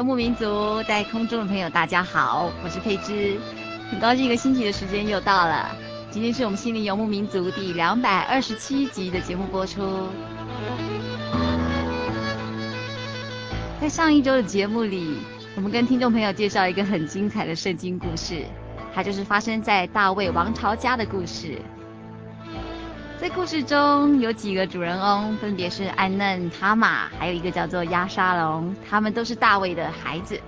游牧民族在空中的朋友，大家好，我是佩芝，很高兴一个星期的时间又到了。今天是我们心灵游牧民族第两百二十七集的节目播出。在上一周的节目里，我们跟听众朋友介绍一个很精彩的圣经故事，它就是发生在大卫王朝家的故事。在故事中有几个主人翁，分别是安嫩、他玛，还有一个叫做押沙龙，他们都是大卫的孩子。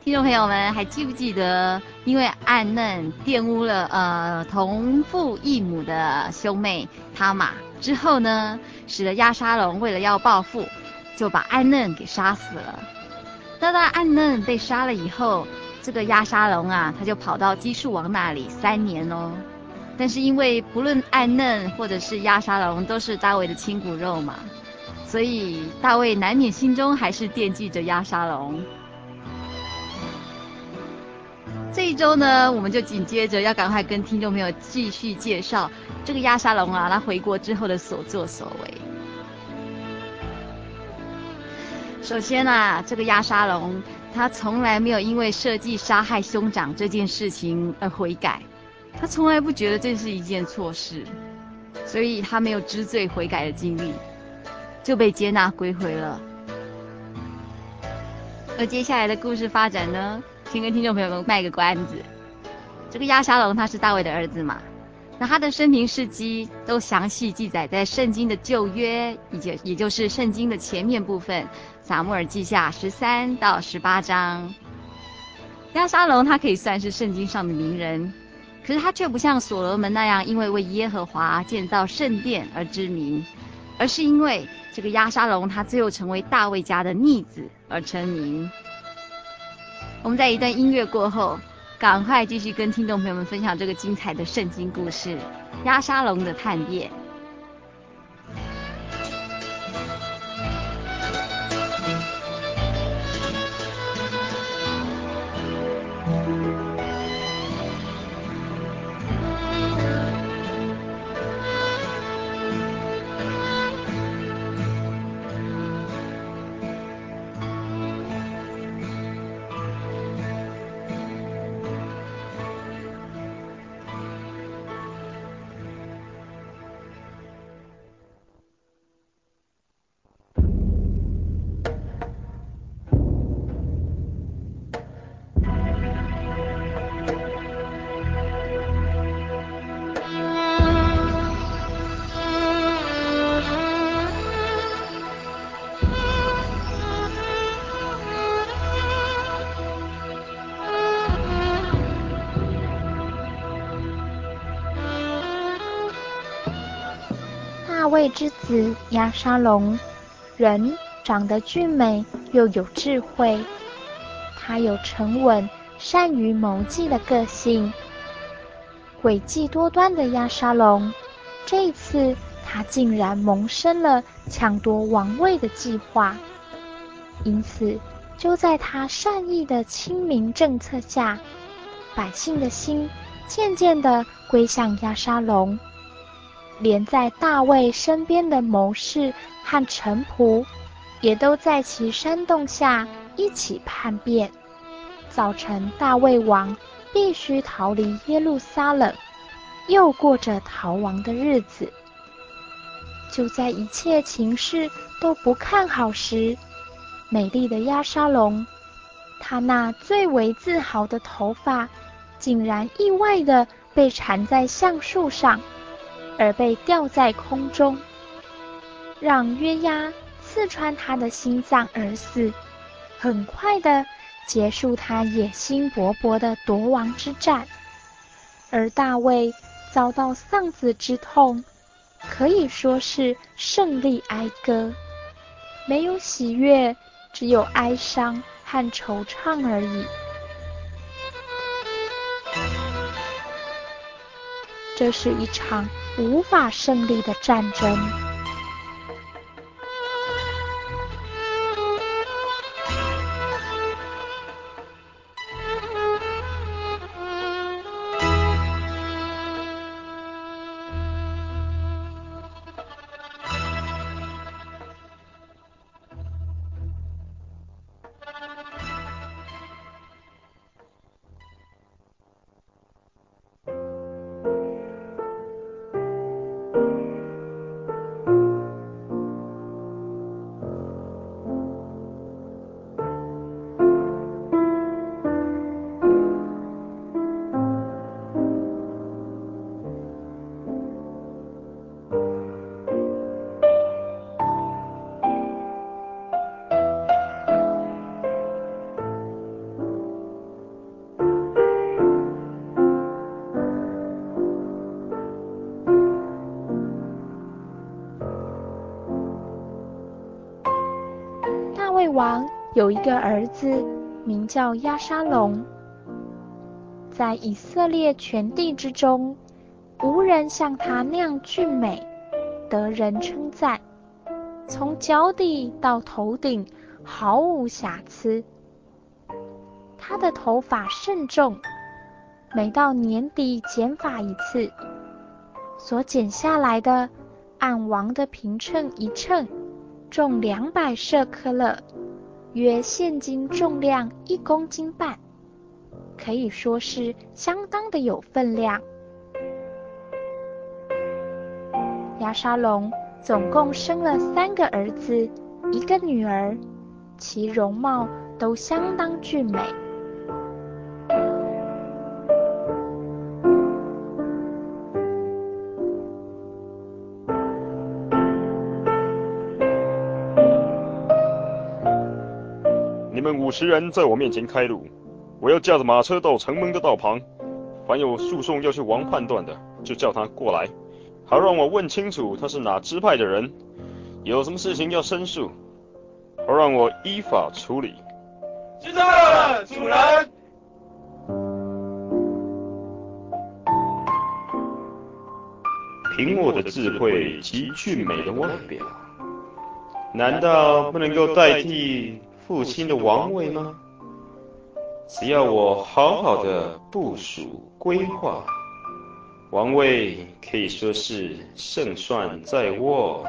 听众朋友们还记不记得，因为暗嫩玷污了呃同父异母的兄妹他玛之后呢，使得押沙龙为了要报复，就把暗嫩给杀死了。那当暗嫩被杀了以后，这个押沙龙啊，他就跑到基述王那里三年哦。但是因为不论暗嫩或者是押沙龙都是大卫的亲骨肉嘛，所以大卫难免心中还是惦记着押沙龙。这一周呢，我们就紧接着要赶快跟听众朋友继续介绍这个押沙龙啊，他回国之后的所作所为。首先啊，这个押沙龙他从来没有因为设计杀害兄长这件事情而悔改。他从来不觉得这是一件错事，所以他没有知罪悔改的经历，就被接纳归回了。而接下来的故事发展呢，先跟听众朋友们卖个关子。这个押沙龙他是大卫的儿子嘛，那他的生平事迹都详细记载在圣经的旧约，以及也就是圣经的前面部分，撒母耳记下十三到十八章。押沙龙他可以算是圣经上的名人。可是他却不像所罗门那样，因为为耶和华建造圣殿而知名，而是因为这个押沙龙他最后成为大卫家的逆子而成名。我们在一段音乐过后，赶快继续跟听众朋友们分享这个精彩的圣经故事——押沙龙的叛变。之子亚沙龙，人长得俊美又有智慧，他有沉稳、善于谋计的个性。诡计多端的亚沙龙，这一次他竟然萌生了抢夺王位的计划。因此，就在他善意的亲民政策下，百姓的心渐渐地归向亚沙龙，连在大卫身边的谋士和臣仆，也都在其煽动下一起叛变，造成大卫王必须逃离耶路撒冷。又过着逃亡的日子。就在一切情势都不看好时，美丽的押沙龙，她那最为自豪的头发，竟然意外的被缠在橡树上，而被吊在空中，让约押刺穿他的心脏而死，很快地结束他野心勃勃的夺王之战，而大卫。遭到丧子之痛，可以说是胜利哀歌，没有喜悦，只有哀伤和惆怅而已。这是一场无法胜利的战争。王有一个儿子，名叫亚沙龙。在以色列全地之中，无人像他那样俊美，得人称赞。从脚底到头顶毫无瑕疵。他的头发甚重，每到年底剪发一次，所剪下来的，按王的平秤一称，重两百舍克勒。约现金重量一公斤半，可以说是相当的有分量。牙沙龙总共生了三个儿子，一个女儿，其容貌都相当俊美。五十人在我面前开路，我要驾着马车到城门的道旁。凡有诉讼要去王判断的，就叫他过来，好让我问清楚他是哪支派的人，有什么事情要申诉，好让我依法处理。知道了，主人。凭我的智慧及俊美的外表，难道不能够代替？父亲的王位吗？只要我好好的部署规划，王位可以说是胜算在握。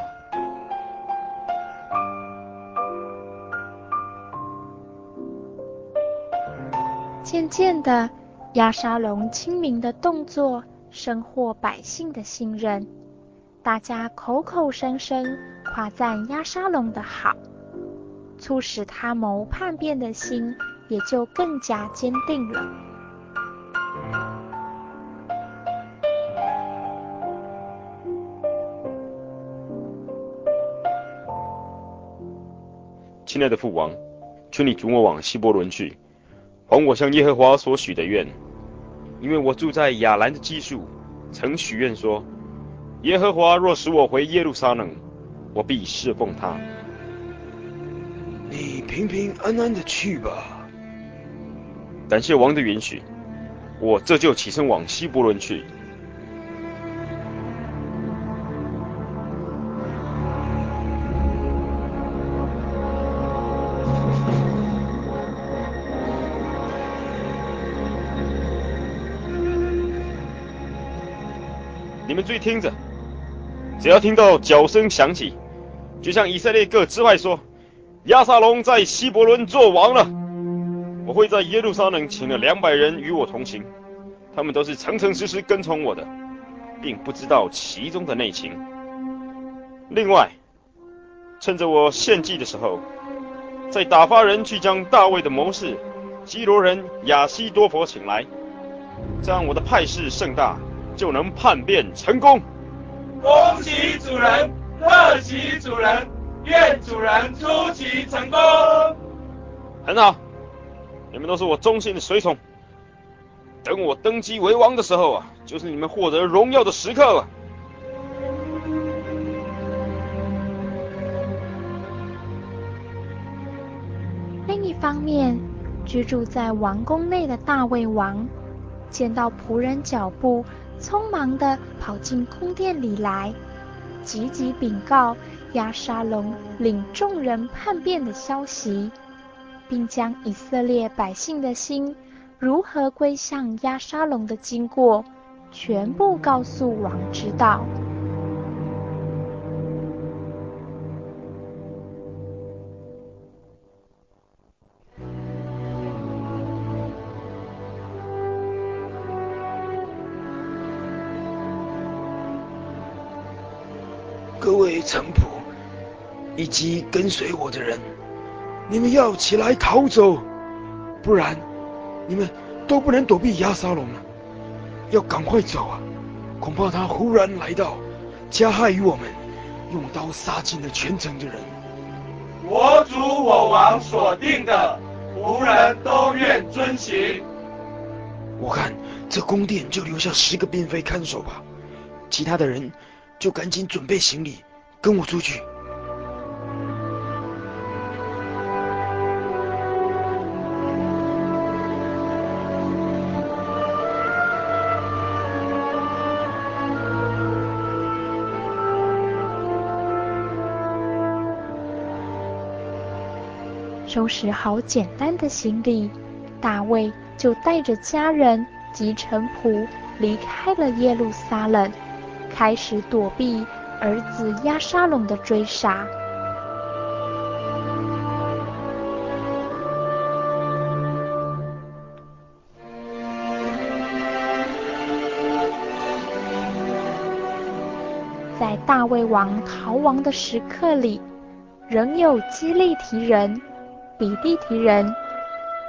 渐渐的，押沙龙亲民的动作深获百姓的信任，大家口口声声夸赞押沙龙的好。促使他谋叛变的心也就更加坚定了。亲爱的父王，求你准我往希伯仑去，还我向耶和华所许的愿，因为我住在亚兰的基述，曾许愿说，耶和华若使我回耶路撒冷，我必侍奉他。平平安安的去吧。感谢王的允许我这就起身往西伯伦去。你们注意听着只要听到脚声响起就像以色列各之外说押沙龙在希伯伦做王了。我会在耶路撒冷请了两百人与我同行，他们都是诚诚实实跟从我的，并不知道其中的内情。另外，趁着我献祭的时候，再打发人去将大卫的谋士基罗人亚希多弗请来，这样我的派势盛大，就能叛变成功。恭喜主人，贺喜主人，愿主人出奇成功。很好，你们都是我忠心的随从。等我登基为王的时候啊，就是你们获得荣耀的时刻了。另一方面，居住在王宫内的大卫王，见到仆人脚步匆忙地跑进宫殿里来，急急禀告押沙龙领众人叛变的消息，并将以色列百姓的心如何归向押沙龙的经过，全部告诉王知道。各位臣仆以及跟随我的人，你们要起来逃走，不然你们都不能躲避亚沙龙了。要赶快走啊！恐怕他忽然来到，加害于我们，用刀杀尽了全城的人。我主我王所定的，无人都愿遵行。我看这宫殿就留下十个嫔妃看守吧，其他的人。就赶紧准备行李，跟我出去。收拾好简单的行李，大卫就带着家人及臣仆离开了耶路撒冷。开始躲避儿子押沙龙的追杀。在大卫王逃亡的时刻里，仍有基利提人、比利提人，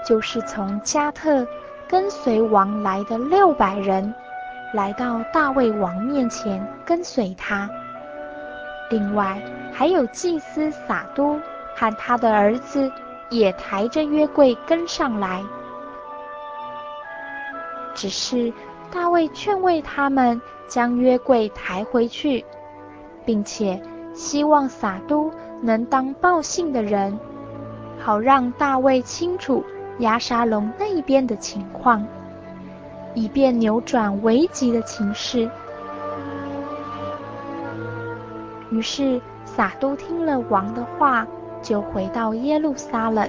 就是从加特跟随王来的六百人。来到大卫王面前跟随他。另外还有祭司撒督和他的儿子也抬着约柜跟上来。只是大卫劝慰他们将约柜抬回去，并且希望撒都能当报信的人，好让大卫清楚牙沙龙那一边的情况。以便扭转危急的情势。于是撒都听了王的话，就回到耶路撒冷。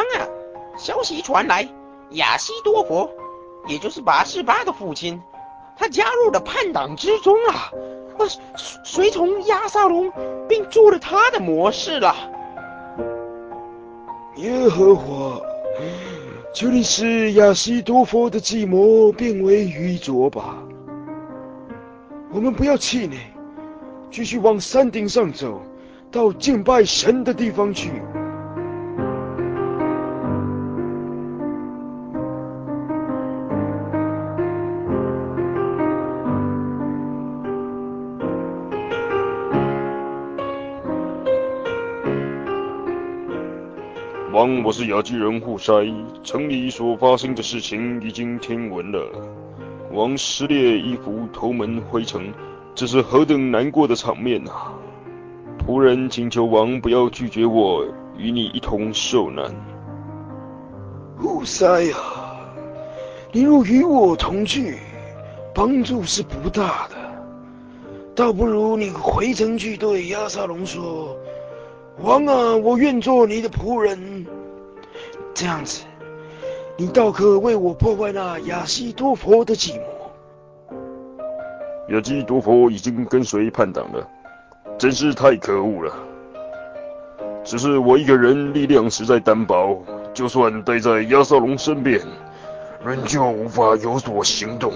啊消息传来，亚西多佛，也就是拔示巴的父亲，他加入了叛党之中啊，呃，随从亚萨龙，并做了他的模式了。耶和华，求你使亚西多佛的计谋变为愚拙吧。我们不要气馁，继续往山顶上走，到敬拜神的地方去。我是雅基人户筛，城里所发生的事情已经听闻了。王撕裂衣服，头门回城，这是何等难过的场面啊！仆人请求王不要拒绝我，与你一同受难。户筛啊，你若与我同去，帮助是不大的，倒不如你回城去对押沙龙说。王啊，我愿做你的仆人。这样子，你倒可为我破坏那亚希多佛的计谋。亚基多佛已经跟随叛党了，真是太可恶了。只是我一个人力量实在单薄，就算待在亚瑟龙身边，仍旧无法有所行动。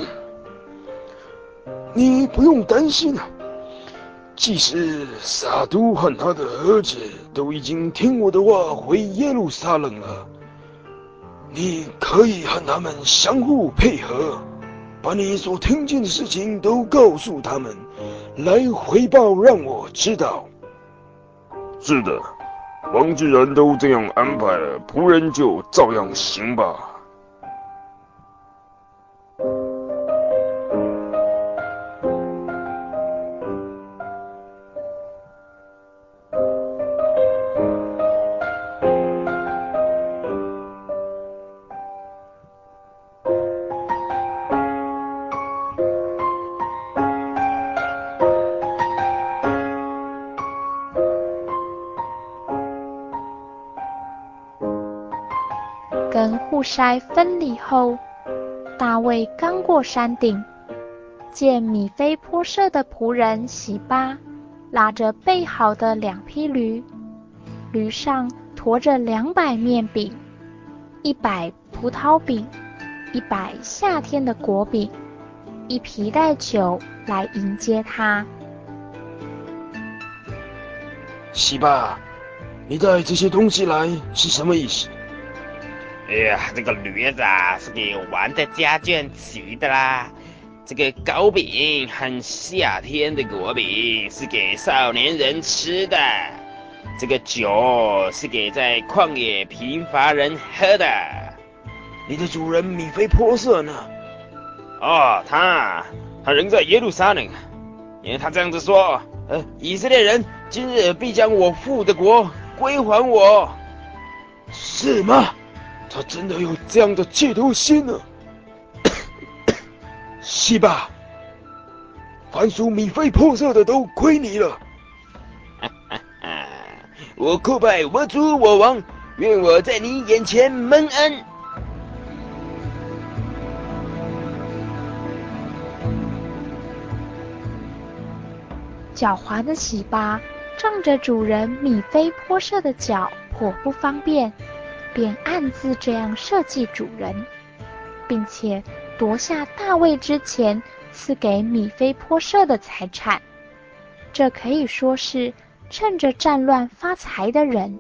你不用担心啊。即使撒都和他的儿子都已经听我的话回耶路撒冷了，你可以和他们相互配合，把你所听见的事情都告诉他们，来回报让我知道。是的，王既然都这样安排了，仆人就照样行吧。筛分离后，大卫刚过山顶，见米菲波设的仆人洗巴拉着备好的两匹驴，驴上驮着两百面饼、一百葡萄饼、一百夏天的果饼、一皮袋酒来迎接他。洗巴，你带这些东西来是什么意思？哎呀，这个驴子啊，是给玩的家眷骑的啦。这个糕饼和夏天的果饼是给少年人吃的。这个酒是给在旷野贫乏人喝的。你的主人米菲波设呢？哦，他他仍在耶路撒冷，因为他这样子说，呃，以色列人今日必将我父的国归还我。是吗？他真的有这样的企图心呢？洗巴，凡属米非波设的都归你了。我叩拜我主我王，愿我在你眼前蒙恩。狡猾的喜巴仗着主人米非波设的脚颇不方便，便暗自这样设计主人，并且夺下大卫之前赐给米非波设的财产。这可以说是趁着战乱发财的人。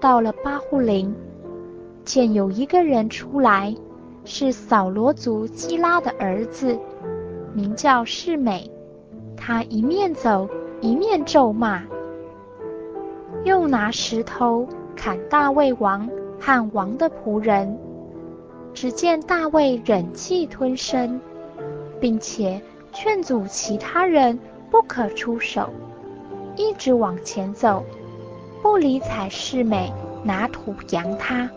到了巴户琳，见有一个人出来，是扫罗族基拉的儿子，名叫示美。他一面走，一面咒骂，又拿石头砍大卫王和王的仆人。只见大卫忍气吞声，并且劝阻其他人不可出手。一直往前走，不理睬示每，拿土扬他。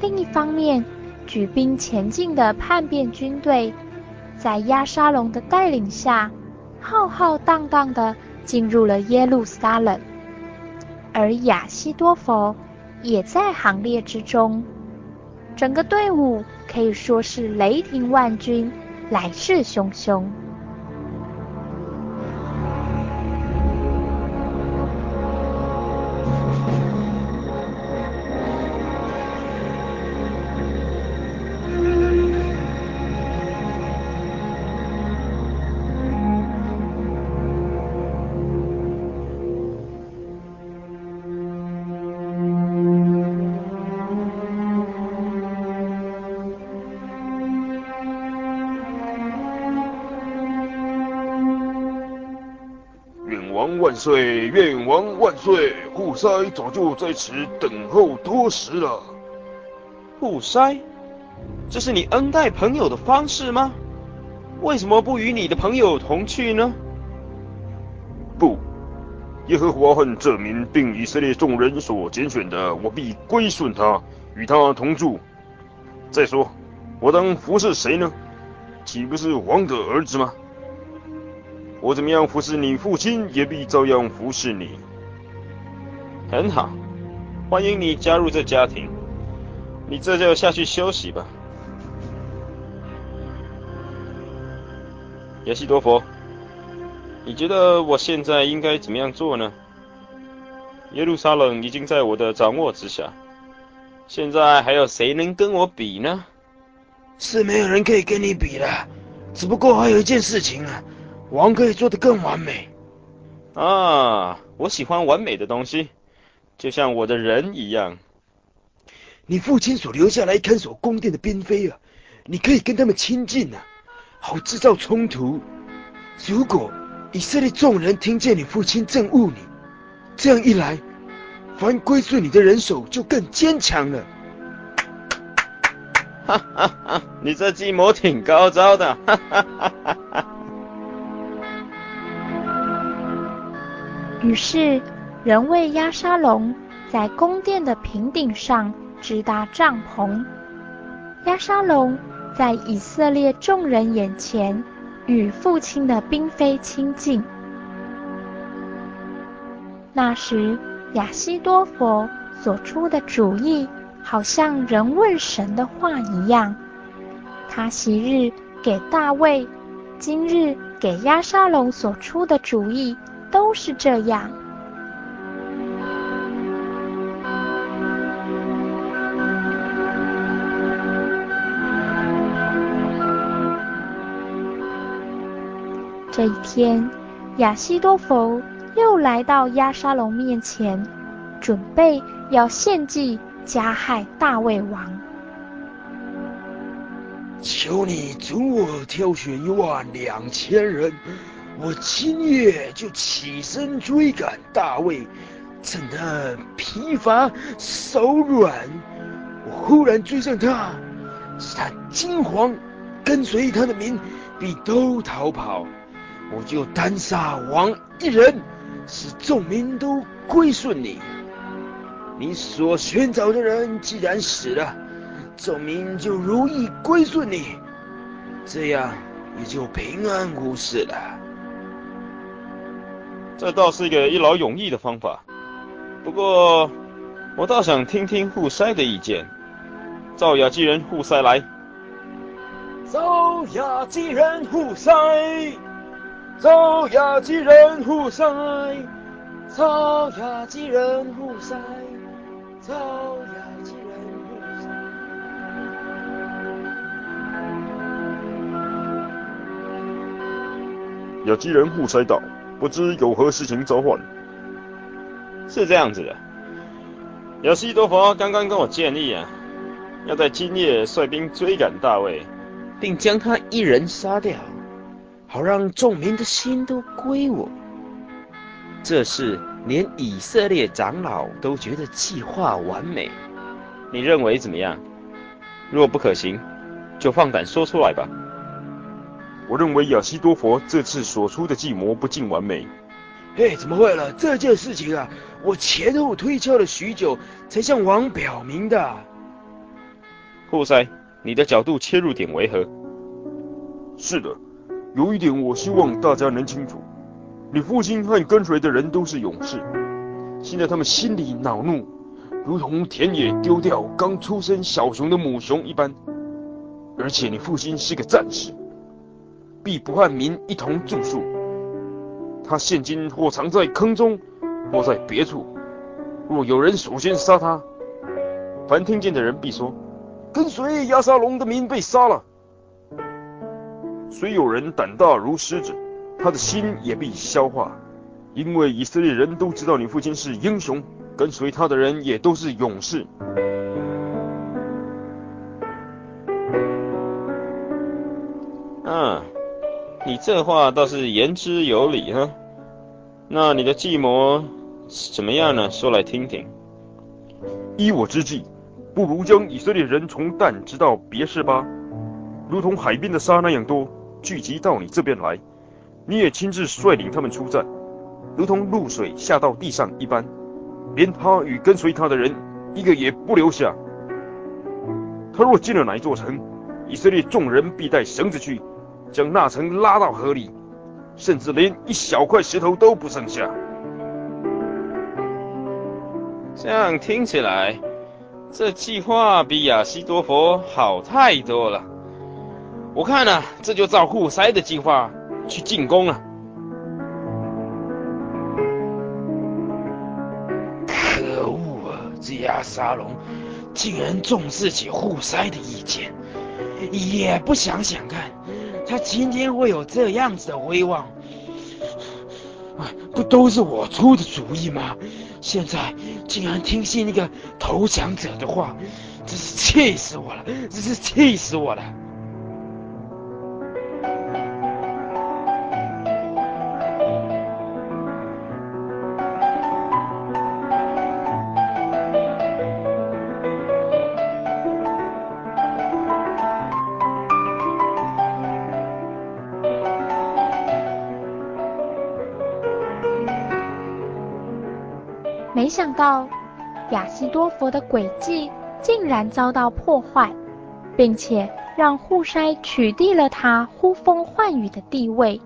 另一方面，举兵前进的叛变军队，在押沙龙的带领下，浩浩荡荡地进入了耶路撒冷。而亚西多佛也在行列之中，整个队伍可以说是雷霆万钧，来势汹汹。万岁！愿王万岁！户筛早就在此等候多时了。户筛，这是你恩待朋友的方式吗？为什么不与你的朋友同去呢？不，耶和华恨这民并以色列众人所拣选的，我必归顺他，与他同住。再说，我当服侍谁呢？岂不是王的儿子吗？我怎么样服侍你父亲，也必照样服侍你。很好，欢迎你加入这家庭。你这就下去休息吧。亚西多佛，你觉得我现在应该怎么样做呢？耶路撒冷已经在我的掌握之下，现在还有谁能跟我比呢？是没有人可以跟你比的，只不过还有一件事情啊。王可以做得更完美啊！我喜欢完美的东西，就像我的人一样。你父亲所留下来看守宫殿的嫔妃啊，你可以跟他们亲近啊，好制造冲突。如果以色列众人听见你父亲憎恶你，这样一来，凡归顺你的人手就更坚强了。哈哈哈！你这计谋挺高招的，哈哈哈哈于是，人为押沙龙在宫殿的平顶上支搭帐篷。押沙龙在以色列众人眼前与父亲的嫔妃亲近。那时，亚西多佛所出的主意，好像人问神的话一样。他昔日给大卫，今日给押沙龙所出的主意。都是这样。这一天，亚西多弗又来到亚沙龙面前，准备要献祭加害大卫王。求你准我挑选一万两千人。我今夜就起身追赶大卫，趁他疲乏手软，我忽然追上他，使他惊慌，跟随他的民必都逃跑，我就单杀王一人，使众民都归顺你。你所寻找的人既然死了，众民就如意归顺你，这样也就平安无事了。这倒是一个一劳永逸的方法，不过我倒想听听户塞的意见。造雅基人户塞来。造雅基人户塞，造雅基人户塞，造雅基人户塞，造。雅基人户筛。亚基人户筛道。不知有何事情召唤？是这样子的，亚西多佛刚刚跟我建议啊，要在今夜率兵追赶大卫，并将他一人杀掉，好让众民的心都归我。这事连以色列长老都觉得计划完美，你认为怎么样？若不可行，就放胆说出来吧。我认为亚西多佛这次所出的计谋不尽完美。嘿，怎么会了？这件事情啊，我前后推敲了许久，才向王表明的。户筛，你的角度切入点为何？是的，有一点我希望大家能清楚：你父亲和跟随的人都是勇士，现在他们心里恼怒，如同田野丢掉刚出生小熊的母熊一般。而且你父亲是个战士。必不和民一同住宿。他现今或藏在坑中，或在别处。若有人首先杀他，凡听见的人必说：跟随押沙龙的民被杀了。虽有人胆大如狮子，他的心也必消化，因为以色列人都知道你父亲是英雄，跟随他的人也都是勇士。嗯。你这话倒是言之有理哈，那你的计谋怎么样呢？说来听听。依我之计，不如将以色列人从但直到别是巴，如同海边的沙那样多，聚集到你这边来。你也亲自率领他们出战，如同露水下到地上一般，连他与跟随他的人一个也不留下。他若进了哪一座城，以色列众人必带绳子去。将那城拉到河里，甚至连一小块石头都不剩下。这样听起来，这计划比亚西多佛好太多了。我看呢、这就照护塞的计划去进攻了。可恶啊！这亚沙龙竟然重视起护塞的意见，也不想想看。他今天会有这样子的威望，不都是我出的主意吗？现在竟然听信那个投降者的话，真是气死我了！真是气死我了！想到亚西多佛的诡计竟然遭到破坏，并且让户筛取缔了他呼风唤雨的地位。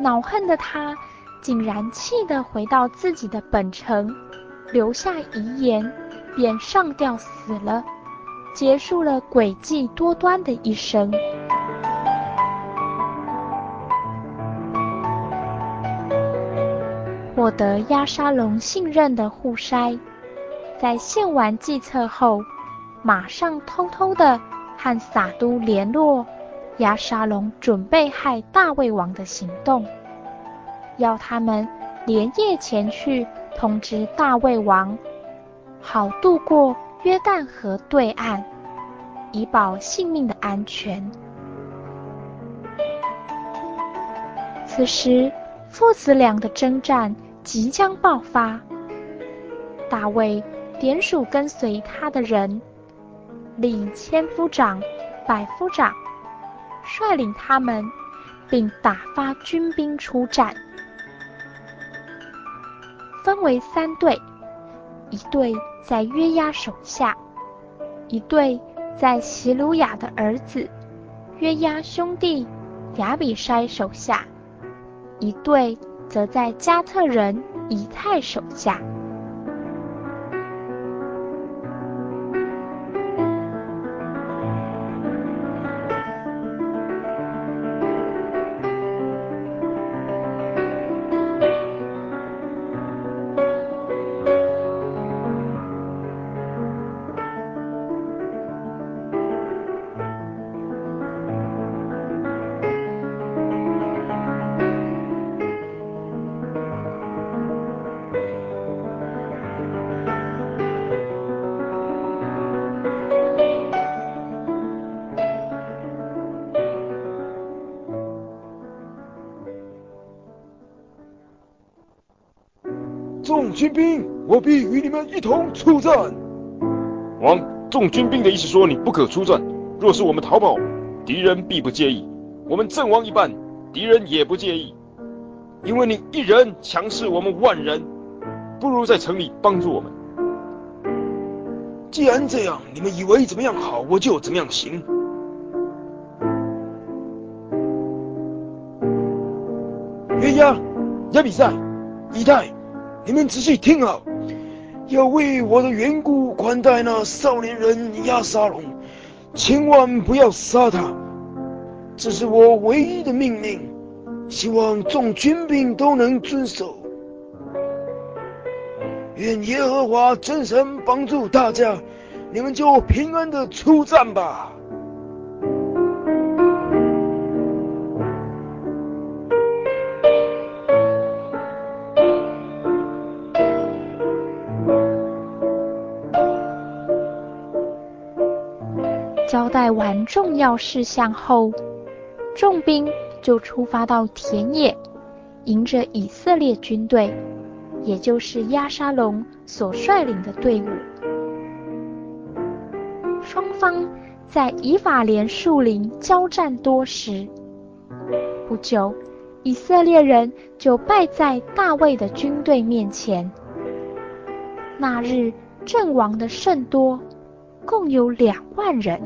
恼恨的他竟然气得回到自己的本城，留下遗言，便上吊死了，结束了诡计多端的一生。获得亚沙龙信任的户筛，在献完计策后，马上偷偷的和撒都联络亚沙龙准备害大卫王的行动，要他们连夜前去通知大卫王，好渡过约旦河对岸，以保性命的安全。此时，父子俩的征战即将爆发。大卫点数跟随他的人，立千夫长、百夫长，率领他们，并打发军兵出战，分为三队，一队在约押手下，一队在洗鲁雅的儿子约押兄弟亚比筛手下，一队则在加特人以太手下。军兵，我必与你们一同出战。王，众军兵的意思说你不可出战。若是我们逃跑，敌人必不介意；我们阵亡一半，敌人也不介意。因为你一人强势我们万人，不如在城里帮助我们。既然这样，你们以为怎么样好，我就怎么样行。约押、亚比赛、以太。你们仔细听好，要为我的缘故款待那少年人亚沙龙，千万不要杀他，这是我唯一的命令，希望众军兵都能遵守。愿耶和华真神帮助大家，你们就平安的出战吧。交代完重要事项后，众兵就出发到田野，迎着以色列军队，也就是押沙龙所率领的队伍。双方在以法莲树林交战多时，不久，以色列人就败在大卫的军队面前。那日阵亡的甚多，共有两万人。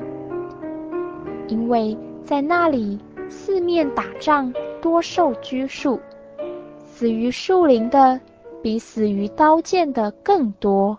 因为在那里四面打仗，多受拘束，死于树林的比死于刀剑的更多。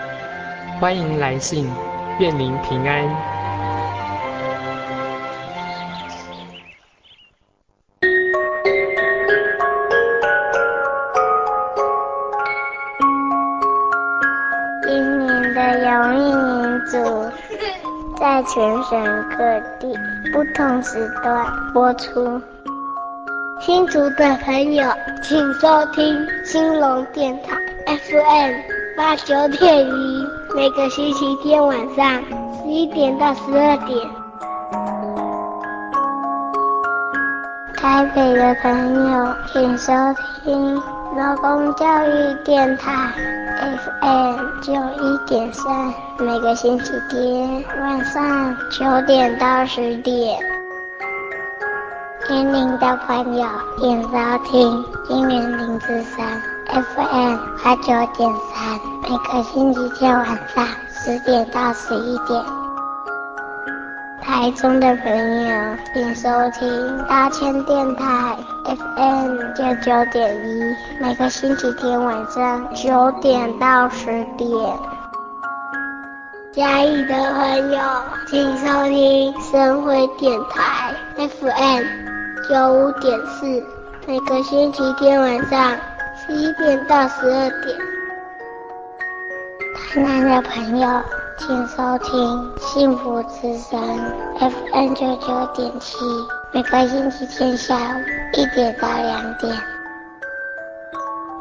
欢迎来信，愿您平安。今年的有一民族在全省各地不同时段播出。新竹的朋友，请收听兴隆电台 FM 八九点一。每个星期天晚上十一点到十二点，台北的朋友，请收听劳工教育电台 FM 九一点三，每个星期天晚上九点到十点。年龄的朋友，请收听金元零之三 FM 八九点三，每个星期天晚上十点到十一点。台中的朋友，请收听大千电台 FM 九九点一，每个星期天晚上九点到十点。嘉义的朋友，请收听深辉电台 FM 九五点四，每个星期天晚上十一点到十二点。台南的朋友。请收听幸福之声 FM 九九点七，每个星期天下午一点到两点。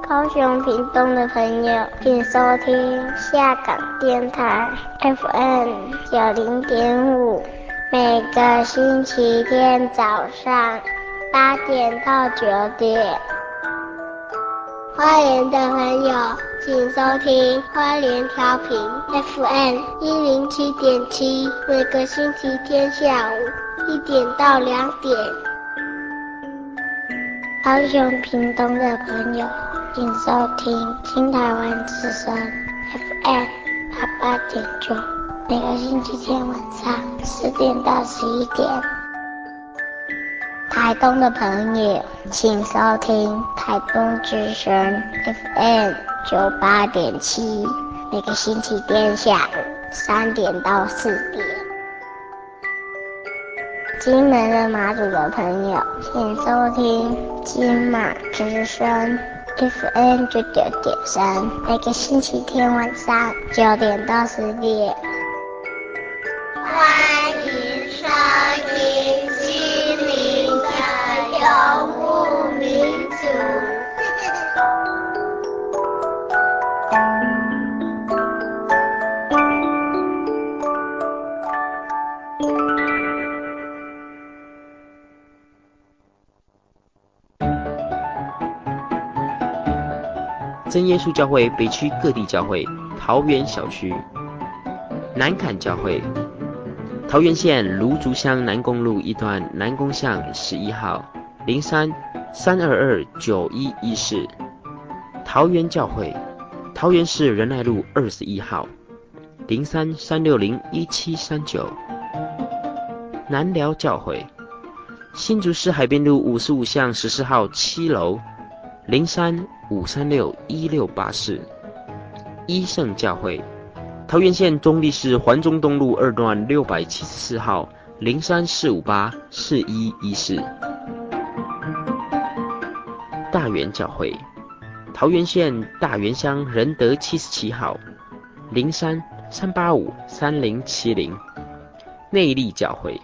高雄屏东的朋友，请收听下港电台 FM 九零点五，每个星期天早上八点到九点。花莲的朋友。请收听花莲调频 FM 一零七点七，每个星期天下午一点到两点。高雄屏东的朋友，请收听新台湾之声 FM 八八点九，每个星期天晚上十点到十一点。台东的朋友，请收听台东之声 FM。九八点七，每个星期天下午三点到四点。金门的马祖的朋友，请收听金马之声 FM 九九点三，每个星期天晚上九点到十点。欢迎收听心灵游牧民族。真耶稣教会北区各地教会，桃园小区，南坎教会，桃园县芦竹乡南公路一段南宫巷十一号零三三二二九一一四，桃园教会，桃园市仁爱路二十一号零三三六零一七三九，南寮教会，新竹市海滨路五十五巷十四号七楼零三。五三六一六八四，一圣教会，桃园县中坜市环中东路二段六百七十四号零三四五八四一一四，园教会，桃园县大园乡仁德七十七号。零三三八五三零七零，内力教会。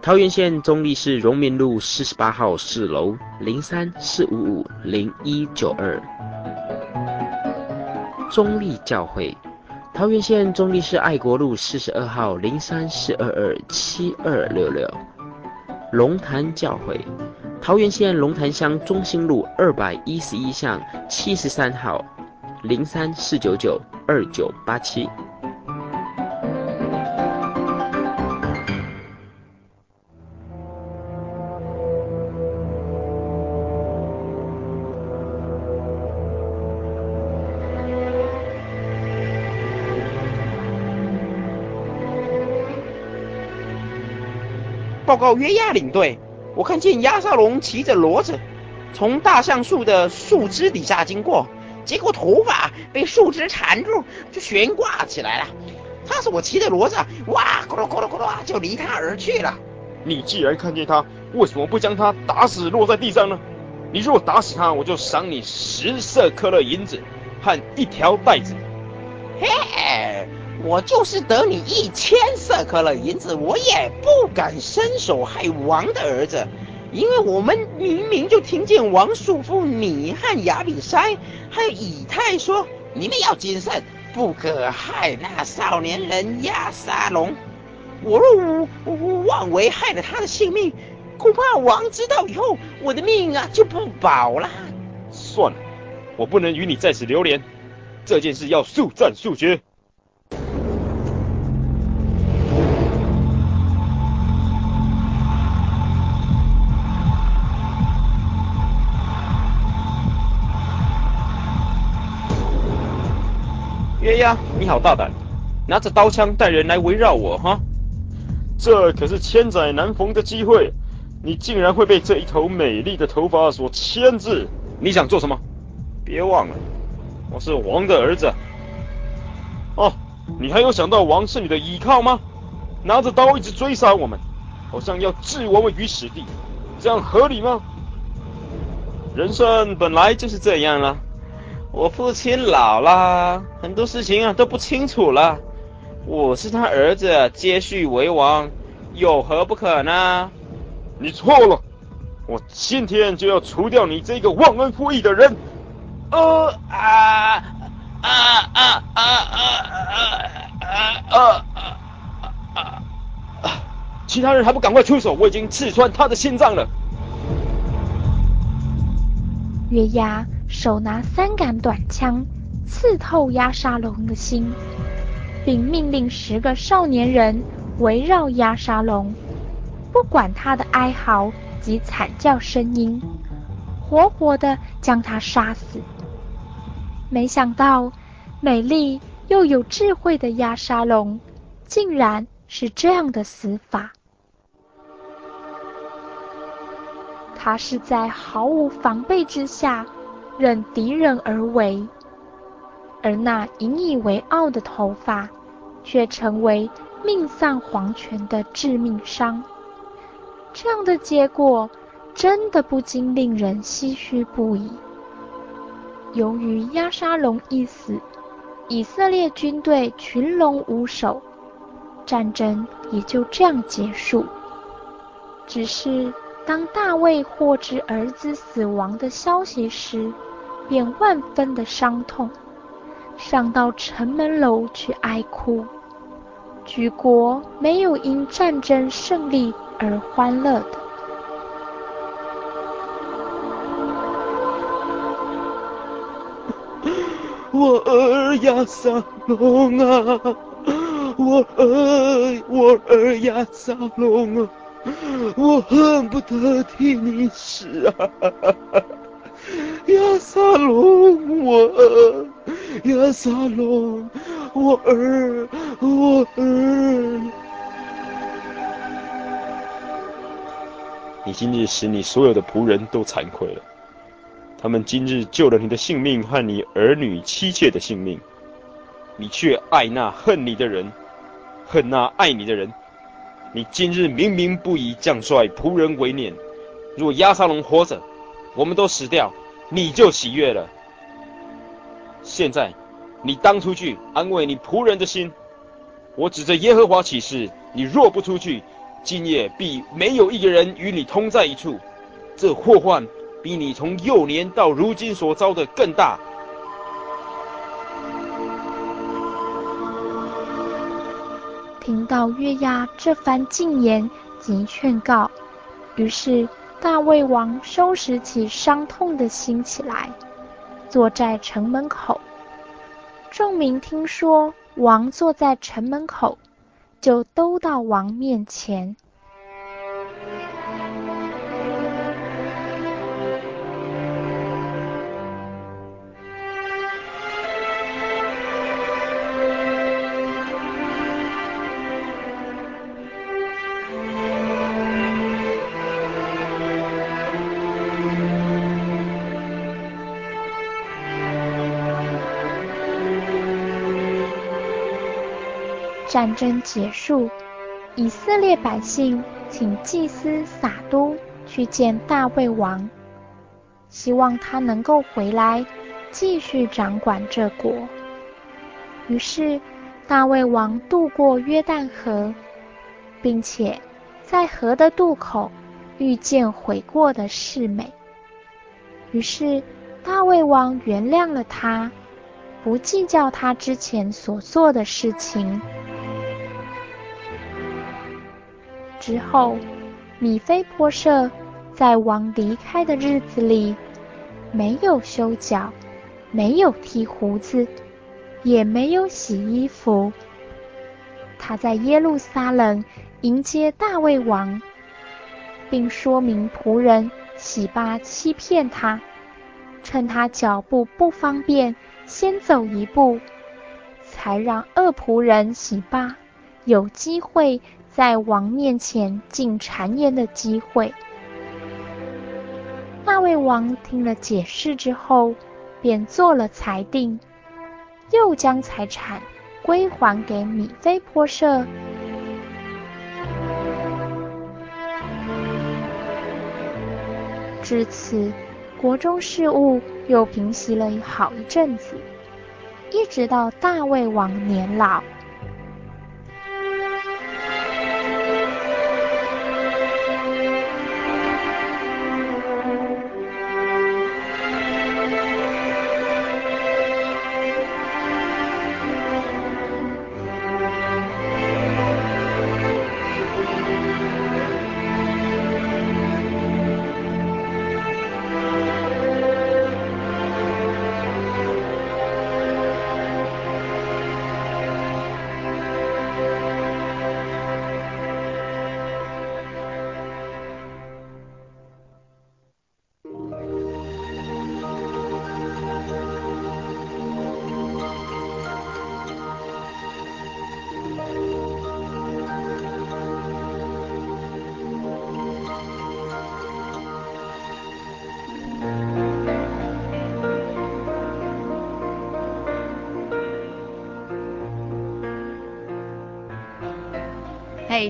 桃园县中坜市荣民路四十八号四楼。零三四五五零一九二，中立教会，桃园县中坜市爱国路四十二号。零三四二二七二六六，龙潭教会，桃园县龙潭乡中心路二百一十一巷七十三号零三四九九二九八七。报告约亚领队，我看见押沙龙骑着骡子从大橡树的树枝底下经过，结果头发被树枝缠住，就悬挂起来了。他是我骑的骡子，哇，咕噜咕噜咕噜就离他而去了。你既然看见他，为什么不将他打死落在地上呢？你如果打死他，我就赏你十色克勒银子和一条带子。嘿。我就是得你一千舍客勒银子，我也不敢伸手害王的儿子，因为我们明明就听见王叔父你和亚比筛，还有以太说，你们要谨慎，不可害那少年人亚沙龙。我若妄为害了他的性命，恐怕王知道以后，我的命啊就不保了。算了，我不能与你在此留连，这件事要速战速决。月牙，你好大胆，拿着刀枪带人来围绕我哈！这可是千载难逢的机会，你竟然会被这一头美丽的头发所牵制！你想做什么？别忘了，我是王的儿子。哦，你还有想到王是你的依靠吗？拿着刀一直追杀我们，好像要置我们于死地，这样合理吗？人生本来就是这样了。我父亲老了，很多事情啊都不清楚了。我是他儿子，接续为王，有何不可呢？你错了，我今天就要除掉你这个忘恩负义的人。呃啊啊啊啊啊啊啊啊！其他人还不赶快出手？我已经刺穿他的心脏了。月牙。手拿三杆短枪，刺透押沙龙的心，并命令十个少年人围绕押沙龙，不管他的哀嚎及惨叫声音，活活的将他杀死。没想到，美丽又有智慧的押沙龙，竟然是这样的死法。他是在毫无防备之下。任敌人而为，而那引以为傲的头发，却成为命丧黄泉的致命伤。这样的结果，真的不禁令人唏嘘不已。由于押沙龙一死，以色列军队群龙无首，战争也就这样结束。只是当大卫获知儿子死亡的消息时，便万分的伤痛，上到城门楼去哀哭。举国没有因战争胜利而欢乐的。我儿押沙龙啊，我儿，我儿押沙龙啊，我恨不得替你死啊！亚萨龙，我儿，押沙龙，我儿，我儿。你今日使你所有的仆人都惭愧了，他们今日救了你的性命和你儿女妻妾的性命，你却爱那恨你的人，恨那爱你的人。你今日明明不以将帅仆人为念，若亚沙龙活着，我们都死掉。你就喜悦了。现在，你当出去安慰你仆人的心。我指着耶和华起誓，你若不出去，今夜必没有一个人与你同在一处。这祸患比你从幼年到如今所遭的更大。听到约押这番进言及劝告，于是。大卫王收拾起伤痛的心起来，坐在城门口。众民听说王坐在城门口，就都到王面前。战争结束，以色列百姓请祭司撒都去见大卫王，希望他能够回来继续掌管这国。于是，大卫王渡过约旦河，并且在河的渡口遇见悔过的示美。于是，大卫王原谅了他，不计较他之前所做的事情。之后，米非波设在王离开的日子里，没有修脚，没有剃胡子，也没有洗衣服。他在耶路撒冷迎接大卫王，并说明仆人洗巴欺骗他，趁他脚步不方便，先走一步，才让恶仆人洗巴有机会在王面前进谗言的机会。大卫王听了解释之后，便做了裁定，又将财产归还给米非波设。至此，国中事务又平息了好一阵子，一直到大卫王年老。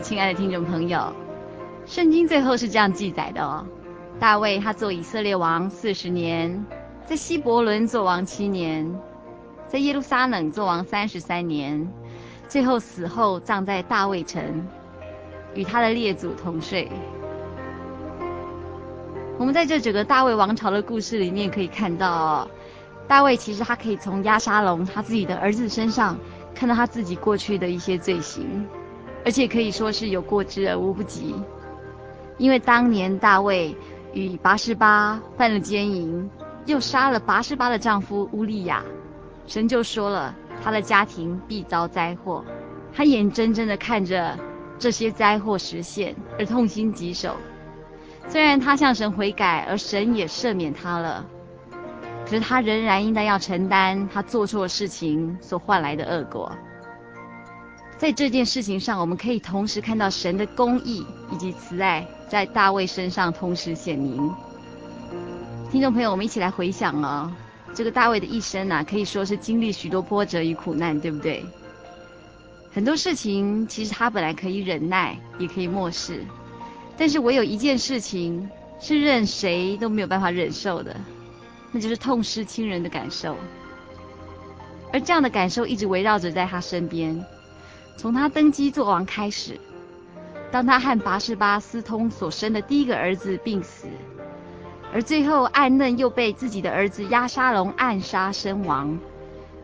亲爱的听众朋友，圣经最后是这样记载的哦：大卫他做以色列王四十年，在希伯伦做王七年，在耶路撒冷做王三十三年，最后死后葬在大卫城，与他的列祖同睡。我们在这整个大卫王朝的故事里面可以看到哦，大卫其实他可以从押沙龙他自己的儿子身上看到他自己过去的一些罪行。而且可以说是有过之而无不及，因为当年大卫与拔示巴犯了奸淫，又杀了拔示巴的丈夫乌利亚，神就说了他的家庭必遭灾祸，他眼睁睁地看着这些灾祸实现而痛心疾首。虽然他向神悔改，而神也赦免他了，可是他仍然应当要承担他做错事情所换来的恶果。在这件事情上，我们可以同时看到神的公义以及慈爱在大卫身上同时显明。听众朋友，我们一起来回想哦，这个大卫的一生啊，可以说是经历许多波折与苦难，对不对？很多事情其实他本来可以忍耐，也可以漠视，但是唯有一件事情是任谁都没有办法忍受的，那就是痛失亲人的感受。而这样的感受一直围绕着在他身边。从他登基做王开始，当他和拔示巴私通所生的第一个儿子病死，而最后暗嫩又被自己的儿子押沙龙暗杀身亡，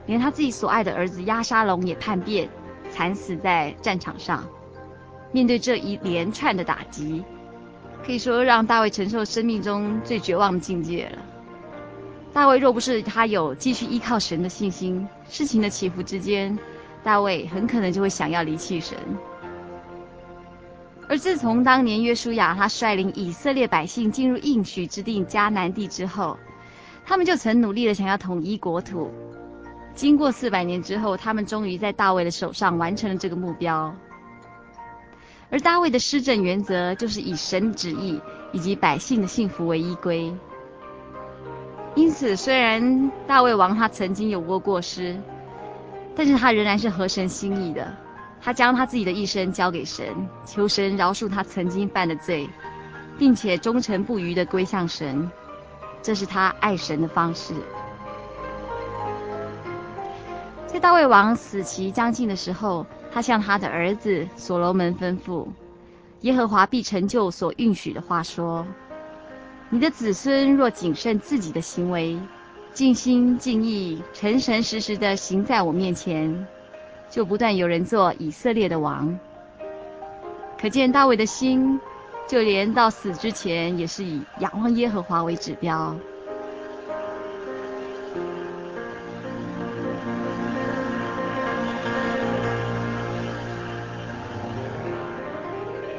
连他自己所爱的儿子押沙龙也叛变，惨死在战场上。面对这一连串的打击，可以说让大卫承受生命中最绝望的境界了。大卫若不是他有继续依靠神的信心，事情的起伏之间。大卫很可能就会想要离弃神，而自从当年约书亚他率领以色列百姓进入应许之地迦南地之后，他们就曾努力的想要统一国土。经过四百年之后，他们终于在大卫的手上完成了这个目标。而大卫的施政原则就是以神旨意以及百姓的幸福为依归。因此，虽然大卫王他曾经有过过失。但是他仍然是合神心意的，他将他自己的一生交给神，求神饶恕他曾经犯的罪，并且忠诚不渝的归向神，这是他爱神的方式。在大卫王死期将近的时候，他向他的儿子所罗门吩咐：耶和华必成就所应许的话说，你的子孙若谨慎自己的行为。尽心尽意、诚诚实实的行在我面前，就不断有人做以色列的王。可见大卫的心就连到死之前也是以仰望耶和华为指标。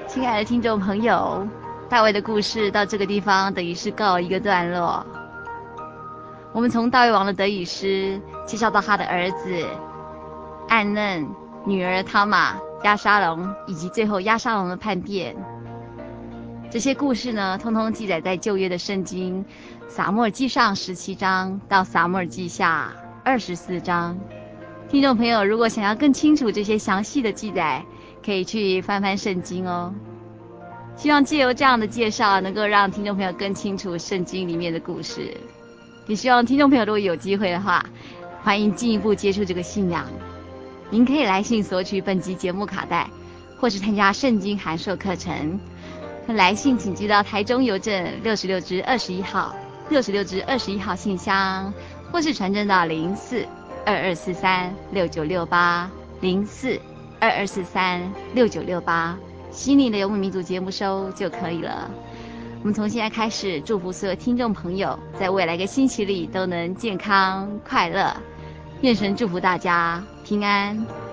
亲爱的听众朋友，大卫的故事到这个地方等于是告一个段落。我们从大卫王的得以失介绍到他的儿子暗嫩、女儿他玛、押沙龙，以及最后押沙龙的叛变。这些故事呢，通通记载在旧约的圣经撒母耳记上十七章到撒母耳记下二十四章。听众朋友，如果想要更清楚这些详细的记载，可以去翻翻圣经哦。希望借由这样的介绍，能够让听众朋友更清楚圣经里面的故事。也希望听众朋友如果有机会的话，欢迎进一步接触这个信仰。您可以来信索取本集节目卡带，或是参加圣经函授课程。来信请寄到台中邮政六十六支二十一号六十六支二十一号信箱，或是传真到零四二二四三六九六八零四二二四三六九六八，心灵的游牧民族节目收就可以了。我们从现在开始，祝福所有听众朋友，在未来一个星期里都能健康快乐，愿神祝福大家平安。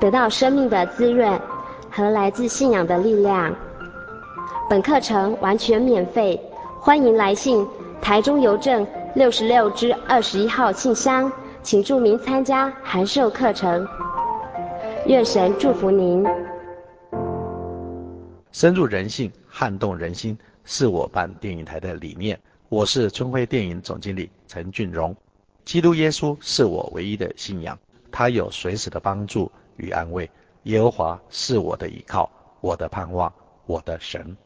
得到生命的滋润和来自信仰的力量。本课程完全免费，欢迎来信台中邮政六十六支二十一号信箱，请注明参加函授课程。愿神祝福您。深入人性，撼动人心，是我办电影台的理念。我是春晖电影总经理陈俊荣。基督耶稣是我唯一的信仰，他有随时的帮助。与安慰，耶和华是我的依靠，我的盼望，我的神。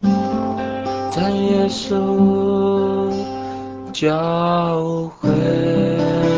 在耶稣教会。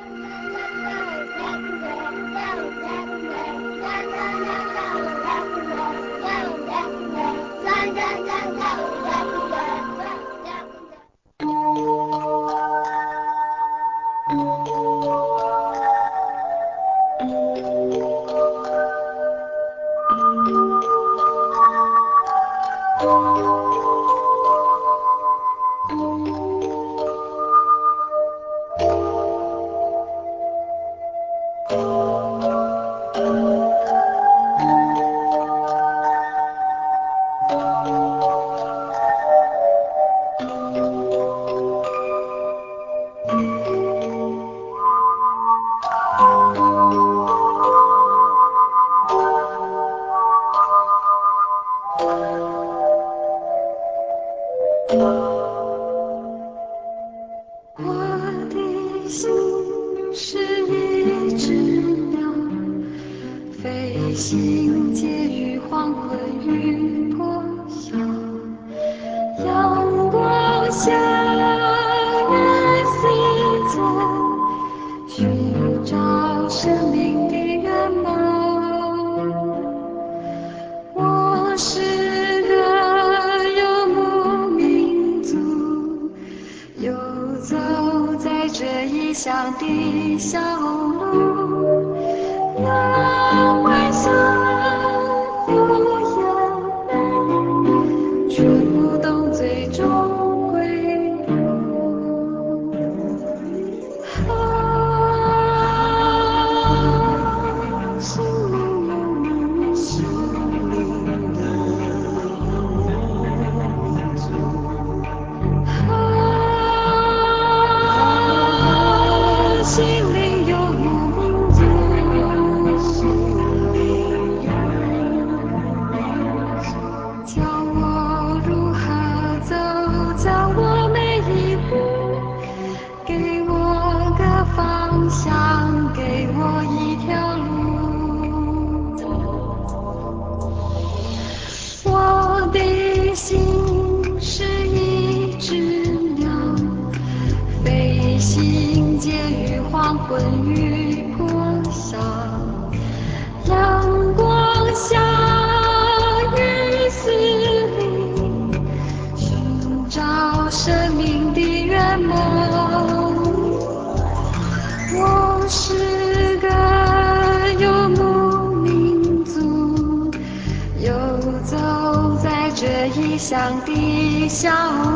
笑。